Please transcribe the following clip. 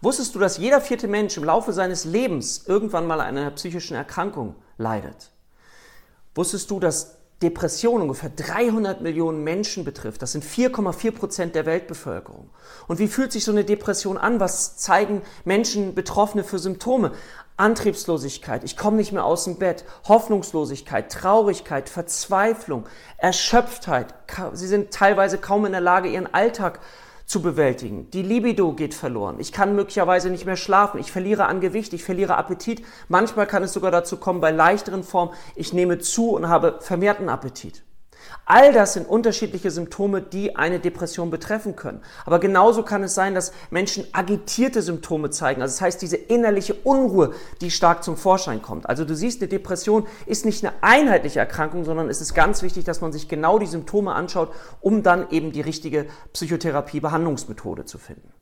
Wusstest du, dass jeder vierte Mensch im Laufe seines Lebens irgendwann mal an einer psychischen Erkrankung leidet? Wusstest du, dass Depression ungefähr 300 Millionen Menschen betrifft. Das sind 4,4 Prozent der Weltbevölkerung. Und wie fühlt sich so eine Depression an? Was zeigen Menschen, Betroffene für Symptome? Antriebslosigkeit, ich komme nicht mehr aus dem Bett, Hoffnungslosigkeit, Traurigkeit, Verzweiflung, Erschöpftheit. Sie sind teilweise kaum in der Lage, ihren Alltag zu bewältigen. Die Libido geht verloren. Ich kann möglicherweise nicht mehr schlafen. Ich verliere an Gewicht. Ich verliere Appetit. Manchmal kann es sogar dazu kommen, bei leichteren Formen, ich nehme zu und habe vermehrten Appetit. All das sind unterschiedliche Symptome, die eine Depression betreffen können. Aber genauso kann es sein, dass Menschen agitierte Symptome zeigen. Also das heißt, diese innerliche Unruhe, die stark zum Vorschein kommt. Also du siehst, eine Depression ist nicht eine einheitliche Erkrankung, sondern es ist ganz wichtig, dass man sich genau die Symptome anschaut, um dann eben die richtige Psychotherapie-Behandlungsmethode zu finden.